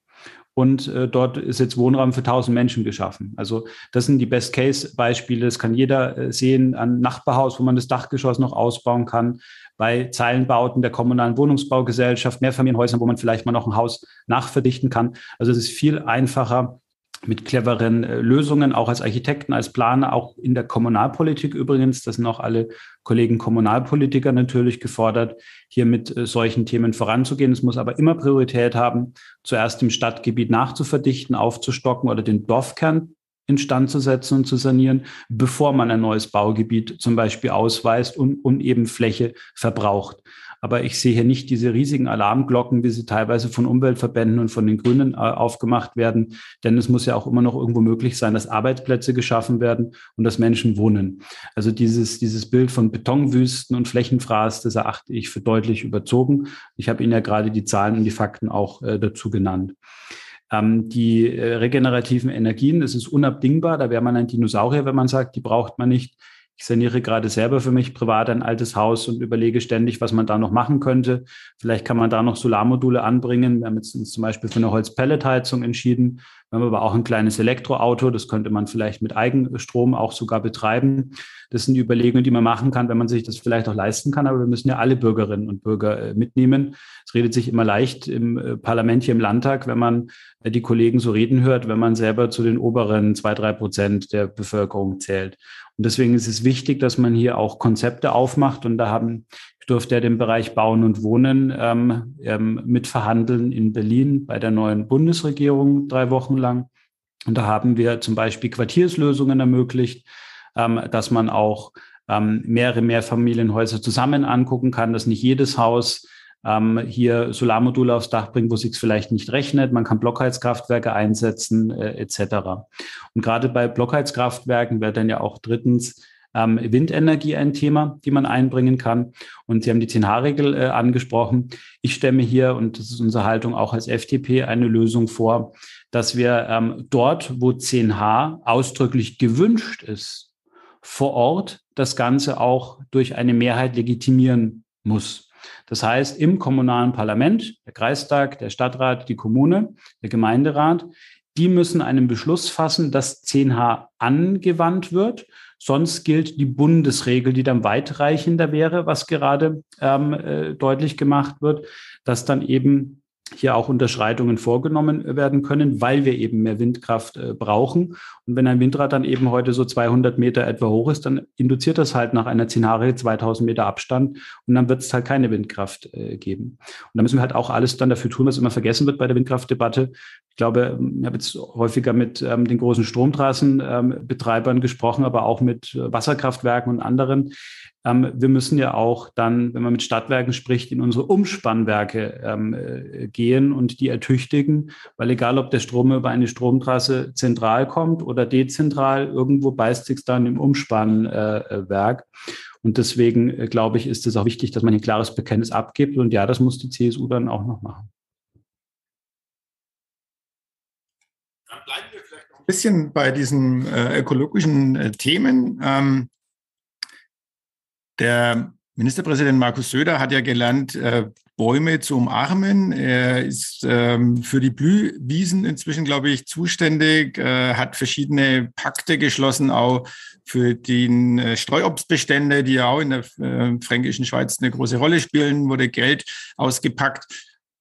Und äh, dort ist jetzt Wohnraum für 1000 Menschen geschaffen. Also das sind die Best-Case-Beispiele. Das kann jeder äh, sehen an Nachbarhaus, wo man das Dachgeschoss noch ausbauen kann. Bei Zeilenbauten der kommunalen Wohnungsbaugesellschaft, Mehrfamilienhäusern, wo man vielleicht mal noch ein Haus nachverdichten kann. Also es ist viel einfacher, mit cleveren äh, Lösungen, auch als Architekten, als Planer, auch in der Kommunalpolitik übrigens. Das sind auch alle Kollegen Kommunalpolitiker natürlich gefordert, hier mit äh, solchen Themen voranzugehen. Es muss aber immer Priorität haben, zuerst im Stadtgebiet nachzuverdichten, aufzustocken oder den Dorfkern instand zu setzen und zu sanieren, bevor man ein neues Baugebiet zum Beispiel ausweist und, und eben Fläche verbraucht. Aber ich sehe hier nicht diese riesigen Alarmglocken, wie sie teilweise von Umweltverbänden und von den Grünen äh, aufgemacht werden. Denn es muss ja auch immer noch irgendwo möglich sein, dass Arbeitsplätze geschaffen werden und dass Menschen wohnen. Also dieses, dieses Bild von Betonwüsten und Flächenfraß, das erachte ich für deutlich überzogen. Ich habe Ihnen ja gerade die Zahlen und die Fakten auch äh, dazu genannt ähm, die äh, regenerativen Energien, das ist unabdingbar. Da wäre man ein Dinosaurier, wenn man sagt, die braucht man nicht. Ich saniere gerade selber für mich privat ein altes Haus und überlege ständig, was man da noch machen könnte. Vielleicht kann man da noch Solarmodule anbringen. Wir haben jetzt uns zum Beispiel für eine Holzpelletheizung entschieden. Wir haben aber auch ein kleines Elektroauto. Das könnte man vielleicht mit Eigenstrom auch sogar betreiben. Das sind Überlegungen, die man machen kann, wenn man sich das vielleicht auch leisten kann. Aber wir müssen ja alle Bürgerinnen und Bürger äh, mitnehmen. Es redet sich immer leicht im äh, Parlament hier im Landtag, wenn man äh, die Kollegen so reden hört, wenn man selber zu den oberen zwei, drei Prozent der Bevölkerung zählt. Und deswegen ist es wichtig, dass man hier auch Konzepte aufmacht. Und da haben, durfte ja den Bereich Bauen und Wohnen ähm, ähm, mitverhandeln in Berlin bei der neuen Bundesregierung drei Wochen lang. Und da haben wir zum Beispiel Quartierslösungen ermöglicht, ähm, dass man auch ähm, mehrere Mehrfamilienhäuser zusammen angucken kann, dass nicht jedes Haus ähm, hier Solarmodule aufs Dach bringt, wo sich vielleicht nicht rechnet. Man kann Blockheizkraftwerke einsetzen äh, etc. Und gerade bei Blockheizkraftwerken wäre dann ja auch drittens ähm, Windenergie ein Thema, die man einbringen kann. Und Sie haben die 10H-Regel äh, angesprochen. Ich stemme hier, und das ist unsere Haltung auch als FDP, eine Lösung vor, dass wir ähm, dort, wo 10H ausdrücklich gewünscht ist, vor Ort das Ganze auch durch eine Mehrheit legitimieren muss. Das heißt, im kommunalen Parlament, der Kreistag, der Stadtrat, die Kommune, der Gemeinderat, die müssen einen Beschluss fassen, dass 10H angewandt wird. Sonst gilt die Bundesregel, die dann weitreichender wäre, was gerade ähm, äh, deutlich gemacht wird, dass dann eben hier auch Unterschreitungen vorgenommen werden können, weil wir eben mehr Windkraft äh, brauchen. Und wenn ein Windrad dann eben heute so 200 Meter etwa hoch ist, dann induziert das halt nach einer Szenarie 2000 Meter Abstand und dann wird es halt keine Windkraft äh, geben. Und da müssen wir halt auch alles dann dafür tun, was immer vergessen wird bei der Windkraftdebatte. Ich glaube, ich habe jetzt häufiger mit ähm, den großen Stromtrassenbetreibern ähm, gesprochen, aber auch mit Wasserkraftwerken und anderen ähm, wir müssen ja auch dann, wenn man mit Stadtwerken spricht, in unsere Umspannwerke ähm, äh, gehen und die ertüchtigen, weil egal, ob der Strom über eine Stromtrasse zentral kommt oder dezentral, irgendwo beißt sich dann im Umspannwerk. Äh, und deswegen äh, glaube ich, ist es auch wichtig, dass man ein klares Bekenntnis abgibt. Und ja, das muss die CSU dann auch noch machen. Dann bleiben wir vielleicht noch ein bisschen bei diesen äh, ökologischen äh, Themen. Ähm, der Ministerpräsident Markus Söder hat ja gelernt, äh, Bäume zu umarmen. Er ist ähm, für die Blühwiesen inzwischen, glaube ich, zuständig, äh, hat verschiedene Pakte geschlossen, auch für die äh, Streuobstbestände, die ja auch in der fränkischen Schweiz eine große Rolle spielen, wurde Geld ausgepackt.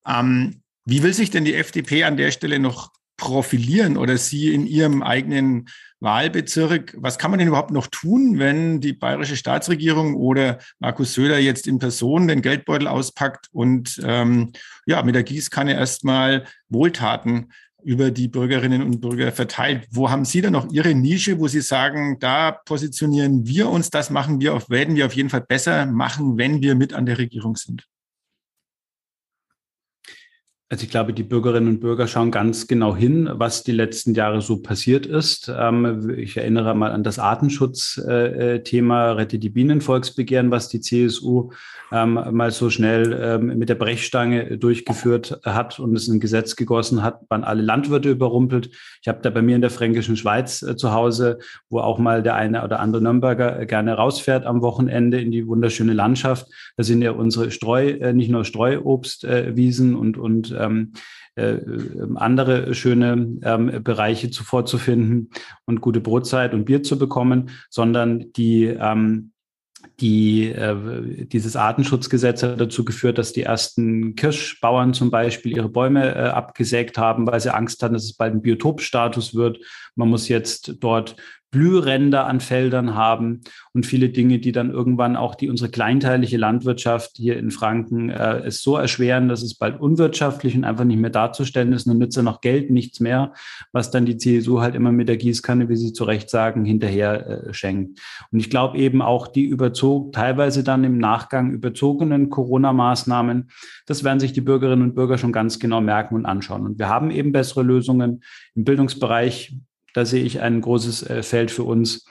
Ähm, wie will sich denn die FDP an der Stelle noch profilieren oder Sie in Ihrem eigenen Wahlbezirk. Was kann man denn überhaupt noch tun, wenn die bayerische Staatsregierung oder Markus Söder jetzt in Person den Geldbeutel auspackt und ähm, ja, mit der Gießkanne erstmal Wohltaten über die Bürgerinnen und Bürger verteilt. Wo haben Sie denn noch Ihre Nische, wo Sie sagen, da positionieren wir uns, das machen wir auf, werden wir auf jeden Fall besser machen, wenn wir mit an der Regierung sind? Also ich glaube, die Bürgerinnen und Bürger schauen ganz genau hin, was die letzten Jahre so passiert ist. Ähm, ich erinnere mal an das Artenschutzthema Rette die Bienen Volksbegehren, was die CSU ähm, mal so schnell ähm, mit der Brechstange durchgeführt hat und es ein Gesetz gegossen hat, waren alle Landwirte überrumpelt. Ich habe da bei mir in der fränkischen Schweiz äh, zu Hause, wo auch mal der eine oder andere Nürnberger gerne rausfährt am Wochenende in die wunderschöne Landschaft. Da sind ja unsere Streu, äh, nicht nur Streuobstwiesen und, und ähm, äh, andere schöne ähm, Bereiche zuvor zu finden und gute Brotzeit und Bier zu bekommen, sondern die ähm, die, äh, dieses Artenschutzgesetz hat dazu geführt, dass die ersten Kirschbauern zum Beispiel ihre Bäume äh, abgesägt haben, weil sie Angst hatten, dass es bald ein Biotopstatus wird. Man muss jetzt dort Blühränder an Feldern haben und viele Dinge, die dann irgendwann auch die unsere kleinteilige Landwirtschaft hier in Franken äh, es so erschweren, dass es bald unwirtschaftlich und einfach nicht mehr darzustellen ist. Dann nützt ja noch Geld nichts mehr, was dann die CSU halt immer mit der Gießkanne, wie Sie zu Recht sagen, hinterher äh, schenkt. Und ich glaube eben auch die überzog, teilweise dann im Nachgang überzogenen Corona-Maßnahmen, das werden sich die Bürgerinnen und Bürger schon ganz genau merken und anschauen. Und wir haben eben bessere Lösungen im Bildungsbereich da sehe ich ein großes äh, Feld für uns.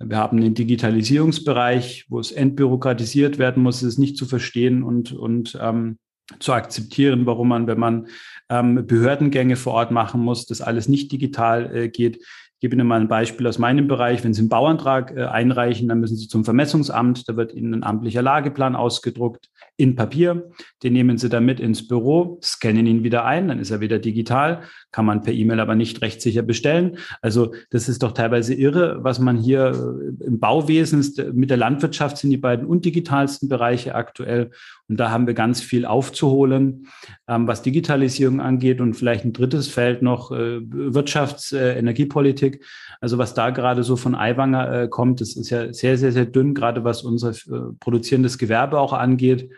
Wir haben den Digitalisierungsbereich, wo es entbürokratisiert werden muss, es nicht zu verstehen und, und ähm, zu akzeptieren, warum man, wenn man ähm, Behördengänge vor Ort machen muss, das alles nicht digital äh, geht. Ich gebe Ihnen mal ein Beispiel aus meinem Bereich. Wenn Sie einen Bauantrag äh, einreichen, dann müssen Sie zum Vermessungsamt. Da wird Ihnen ein amtlicher Lageplan ausgedruckt in Papier. Den nehmen Sie dann mit ins Büro, scannen ihn wieder ein, dann ist er wieder digital, kann man per E-Mail aber nicht rechtssicher bestellen. Also das ist doch teilweise irre, was man hier äh, im Bauwesen mit der Landwirtschaft sind die beiden undigitalsten Bereiche aktuell. Und da haben wir ganz viel aufzuholen, ähm, was Digitalisierung angeht und vielleicht ein drittes Feld noch äh, Wirtschafts-, Energiepolitik. Also was da gerade so von Aiwanger kommt, das ist ja sehr, sehr, sehr dünn, gerade was unser produzierendes Gewerbe auch angeht.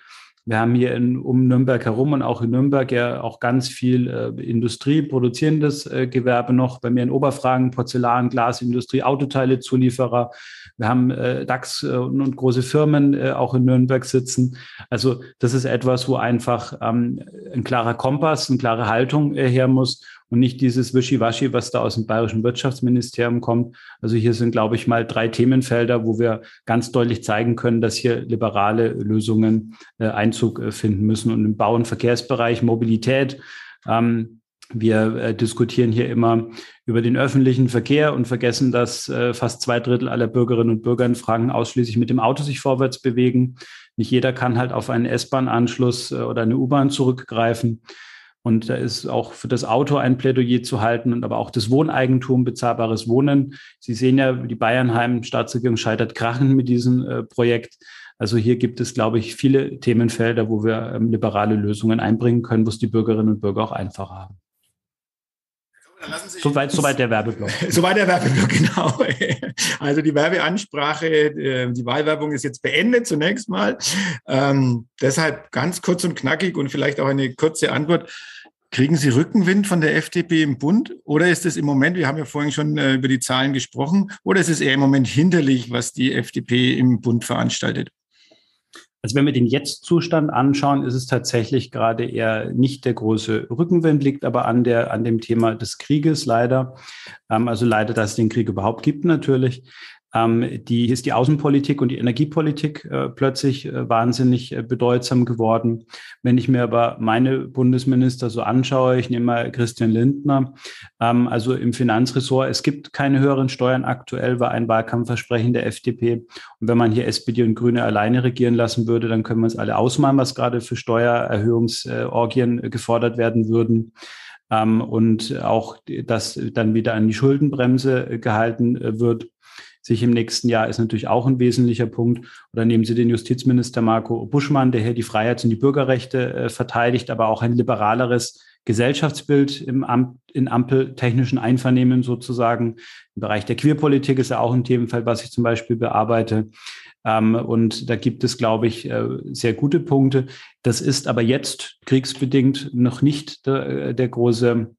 Wir haben hier in, um Nürnberg herum und auch in Nürnberg ja auch ganz viel äh, Industrie, produzierendes äh, Gewerbe noch. Bei mir in Oberfragen Porzellan, Glasindustrie, Autoteile, Zulieferer. Wir haben äh, DAX äh, und, und, große Firmen äh, auch in Nürnberg sitzen. Also das ist etwas, wo einfach ähm, ein klarer Kompass, eine klare Haltung äh, her muss und nicht dieses Wischiwaschi, was da aus dem bayerischen Wirtschaftsministerium kommt. Also hier sind, glaube ich, mal drei Themenfelder, wo wir ganz deutlich zeigen können, dass hier liberale Lösungen äh, Einzug äh, finden müssen. Und im Bau- und Verkehrsbereich, Mobilität, ähm, Wir äh, diskutieren hier immer über den öffentlichen Verkehr und vergessen, dass äh, fast zwei Drittel aller Bürgerinnen und Bürger in Fragen ausschließlich mit dem Auto sich vorwärts bewegen. Nicht jeder kann halt auf einen S-Bahn-Anschluss äh, oder eine U-Bahn zurückgreifen. Und da ist auch für das Auto ein Plädoyer zu halten und aber auch das Wohneigentum, bezahlbares Wohnen. Sie sehen ja, die Bayernheim Staatsregierung scheitert krachend mit diesem äh, Projekt. Also hier gibt es, glaube ich, viele Themenfelder, wo wir ähm, liberale Lösungen einbringen können, wo es die Bürgerinnen und Bürger auch einfacher haben. Soweit, soweit der Werbeblock. Soweit der Werbeblock, genau. Also die Werbeansprache, äh, die Wahlwerbung ist jetzt beendet zunächst mal. Ähm, deshalb ganz kurz und knackig und vielleicht auch eine kurze Antwort. Kriegen Sie Rückenwind von der FDP im Bund? Oder ist es im Moment, wir haben ja vorhin schon äh, über die Zahlen gesprochen, oder ist es eher im Moment hinderlich, was die FDP im Bund veranstaltet? Also wenn wir den Jetzt-Zustand anschauen, ist es tatsächlich gerade eher nicht der große Rückenwind, liegt aber an der, an dem Thema des Krieges leider. Ähm, also leider, dass es den Krieg überhaupt gibt natürlich. Ähm, die ist die Außenpolitik und die Energiepolitik äh, plötzlich äh, wahnsinnig äh, bedeutsam geworden. Wenn ich mir aber meine Bundesminister so anschaue, ich nehme mal Christian Lindner, ähm, also im Finanzressort, es gibt keine höheren Steuern aktuell, war ein Wahlkampfversprechen der FDP. Und wenn man hier SPD und Grüne alleine regieren lassen würde, dann können wir uns alle ausmalen, was gerade für Steuererhöhungsorgien gefordert werden würden ähm, und auch, dass dann wieder an die Schuldenbremse gehalten wird sich im nächsten Jahr ist natürlich auch ein wesentlicher Punkt. Oder nehmen Sie den Justizminister Marco Buschmann, der hier die Freiheits- und die Bürgerrechte äh, verteidigt, aber auch ein liberaleres Gesellschaftsbild im Amt, in ampeltechnischen Einvernehmen sozusagen. Im Bereich der Queerpolitik ist ja auch ein Themenfeld, was ich zum Beispiel bearbeite. Ähm, und da gibt es, glaube ich, äh, sehr gute Punkte. Das ist aber jetzt kriegsbedingt noch nicht der, äh, der große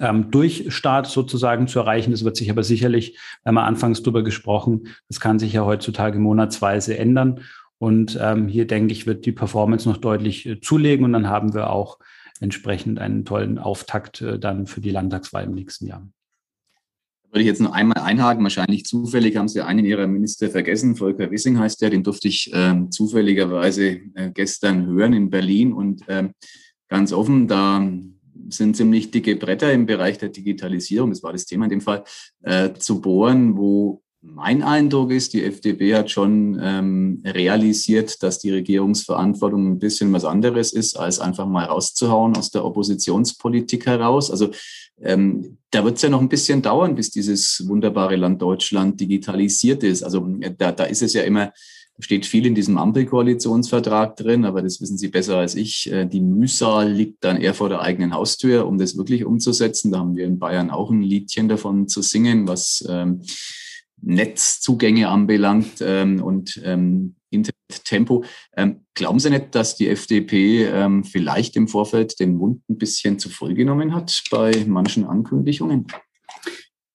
ähm, Durchstart sozusagen zu erreichen. Das wird sich aber sicherlich, wir haben anfangs drüber gesprochen, das kann sich ja heutzutage monatsweise ändern. Und ähm, hier denke ich, wird die Performance noch deutlich äh, zulegen und dann haben wir auch entsprechend einen tollen Auftakt äh, dann für die Landtagswahl im nächsten Jahr. Würde ich jetzt noch einmal einhaken, wahrscheinlich zufällig haben Sie einen Ihrer Minister vergessen, Volker Wissing heißt der, den durfte ich äh, zufälligerweise gestern hören in Berlin und ähm, ganz offen, da sind ziemlich dicke Bretter im Bereich der Digitalisierung, das war das Thema in dem Fall, äh, zu bohren, wo mein Eindruck ist, die FDP hat schon ähm, realisiert, dass die Regierungsverantwortung ein bisschen was anderes ist, als einfach mal rauszuhauen aus der Oppositionspolitik heraus. Also ähm, da wird es ja noch ein bisschen dauern, bis dieses wunderbare Land Deutschland digitalisiert ist. Also da, da ist es ja immer steht viel in diesem Ampelkoalitionsvertrag drin, aber das wissen Sie besser als ich. Äh, die Mühsal liegt dann eher vor der eigenen Haustür, um das wirklich umzusetzen. Da haben wir in Bayern auch ein Liedchen davon zu singen, was ähm, Netzzugänge anbelangt ähm, und ähm, Internettempo. Ähm, glauben Sie nicht, dass die FDP ähm, vielleicht im Vorfeld den Mund ein bisschen zu voll genommen hat bei manchen Ankündigungen?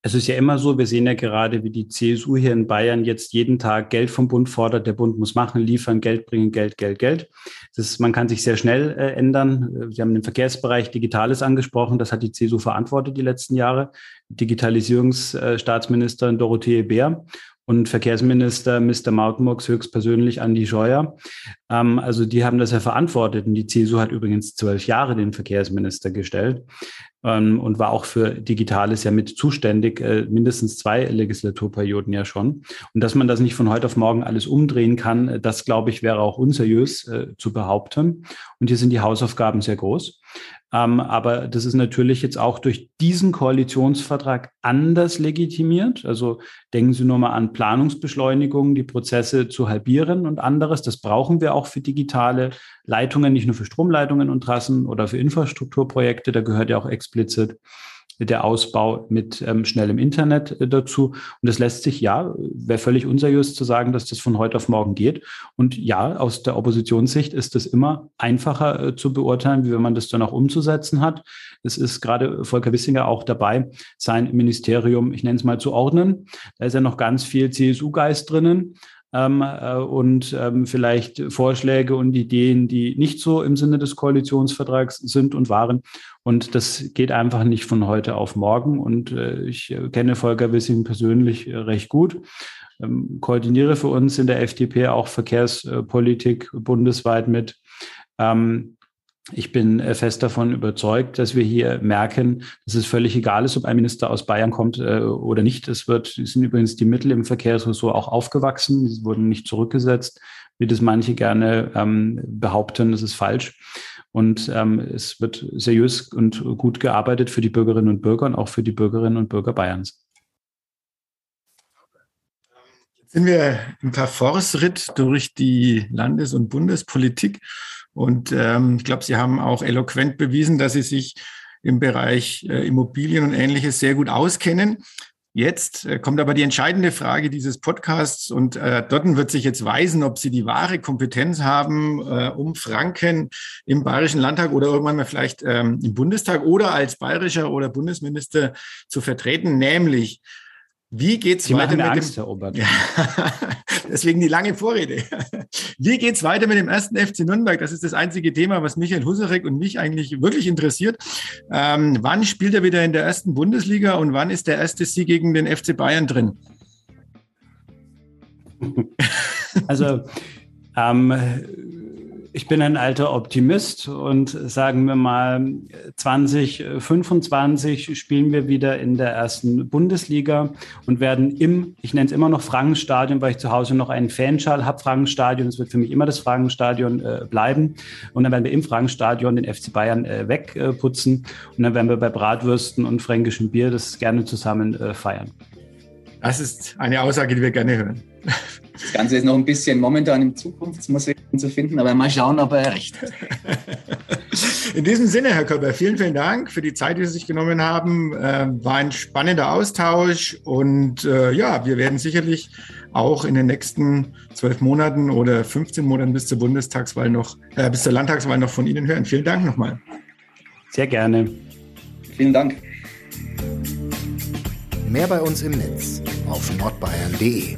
Es ist ja immer so, wir sehen ja gerade, wie die CSU hier in Bayern jetzt jeden Tag Geld vom Bund fordert. Der Bund muss machen, liefern, Geld bringen, Geld, Geld, Geld. Das man kann sich sehr schnell äh, ändern. Sie haben den Verkehrsbereich Digitales angesprochen. Das hat die CSU verantwortet die letzten Jahre. Digitalisierungsstaatsministerin Dorothee Bär und Verkehrsminister Mr. Mautenbox höchstpersönlich Andi Scheuer. Ähm, also die haben das ja verantwortet. Und die CSU hat übrigens zwölf Jahre den Verkehrsminister gestellt ähm, und war auch für Digitales ja mit zuständig, äh, mindestens zwei Legislaturperioden ja schon. Und dass man das nicht von heute auf morgen alles umdrehen kann, äh, das glaube ich wäre auch unseriös äh, zu behaupten. Und hier sind die Hausaufgaben sehr groß. Ähm, aber das ist natürlich jetzt auch durch diesen Koalitionsvertrag anders legitimiert. Also denken Sie nur mal an Planungsbeschleunigung, die Prozesse zu halbieren und anderes. Das brauchen wir auch für digitale Leitungen, nicht nur für Stromleitungen und Trassen oder für Infrastrukturprojekte. Da gehört ja auch explizit der Ausbau mit ähm, schnellem Internet äh, dazu. Und das lässt sich, ja, wäre völlig unseriös zu sagen, dass das von heute auf morgen geht. Und ja, aus der Oppositionssicht ist es immer einfacher äh, zu beurteilen, wie wenn man das dann auch umzusetzen hat. Es ist gerade Volker Wissinger auch dabei, sein Ministerium, ich nenne es mal, zu ordnen. Da ist ja noch ganz viel CSU-Geist drinnen ähm, äh, und ähm, vielleicht Vorschläge und Ideen, die nicht so im Sinne des Koalitionsvertrags sind und waren. Und das geht einfach nicht von heute auf morgen. Und äh, ich kenne Volker Wissing persönlich äh, recht gut. Ähm, koordiniere für uns in der FDP auch Verkehrspolitik bundesweit mit. Ähm, ich bin äh, fest davon überzeugt, dass wir hier merken, dass es völlig egal ist, ob ein Minister aus Bayern kommt äh, oder nicht. Es wird, sind übrigens die Mittel im Verkehrsressort auch aufgewachsen. Sie wurden nicht zurückgesetzt, wie das manche gerne ähm, behaupten. Das ist falsch. Und ähm, es wird seriös und gut gearbeitet für die Bürgerinnen und Bürger und auch für die Bürgerinnen und Bürger Bayerns. Jetzt sind wir im Parforce-Ritt durch die Landes- und Bundespolitik. Und ähm, ich glaube, Sie haben auch eloquent bewiesen, dass Sie sich im Bereich äh, Immobilien und ähnliches sehr gut auskennen. Jetzt äh, kommt aber die entscheidende Frage dieses Podcasts und äh, dort wird sich jetzt weisen, ob Sie die wahre Kompetenz haben, äh, um Franken im Bayerischen Landtag oder irgendwann mal vielleicht ähm, im Bundestag oder als bayerischer oder Bundesminister zu vertreten, nämlich wie geht's Sie weiter mit Angst, dem Herr Obert. Ja, deswegen die lange Vorrede. Wie geht's weiter mit dem ersten FC Nürnberg? Das ist das einzige Thema, was Michael Husarek und mich eigentlich wirklich interessiert. Ähm, wann spielt er wieder in der ersten Bundesliga und wann ist der erste Sieg gegen den FC Bayern drin? Also ähm, ich bin ein alter Optimist und sagen wir mal 2025 spielen wir wieder in der ersten Bundesliga und werden im, ich nenne es immer noch Frankenstadion, weil ich zu Hause noch einen Fanschal habe, Frankenstadion, es wird für mich immer das Frankenstadion äh, bleiben und dann werden wir im Frankenstadion den FC Bayern äh, wegputzen und dann werden wir bei Bratwürsten und fränkischem Bier das gerne zusammen äh, feiern. Das ist eine Aussage, die wir gerne hören. Das Ganze ist noch ein bisschen momentan im Zukunftsmuseum zu finden, aber mal schauen, ob er recht hat. In diesem Sinne, Herr Körper, vielen, vielen Dank für die Zeit, die Sie sich genommen haben. Äh, war ein spannender Austausch und äh, ja, wir werden sicherlich auch in den nächsten zwölf Monaten oder 15 Monaten bis zur Bundestagswahl noch, äh, bis zur Landtagswahl noch von Ihnen hören. Vielen Dank nochmal. Sehr gerne. Vielen Dank. Mehr bei uns im Netz auf nordbayern.de.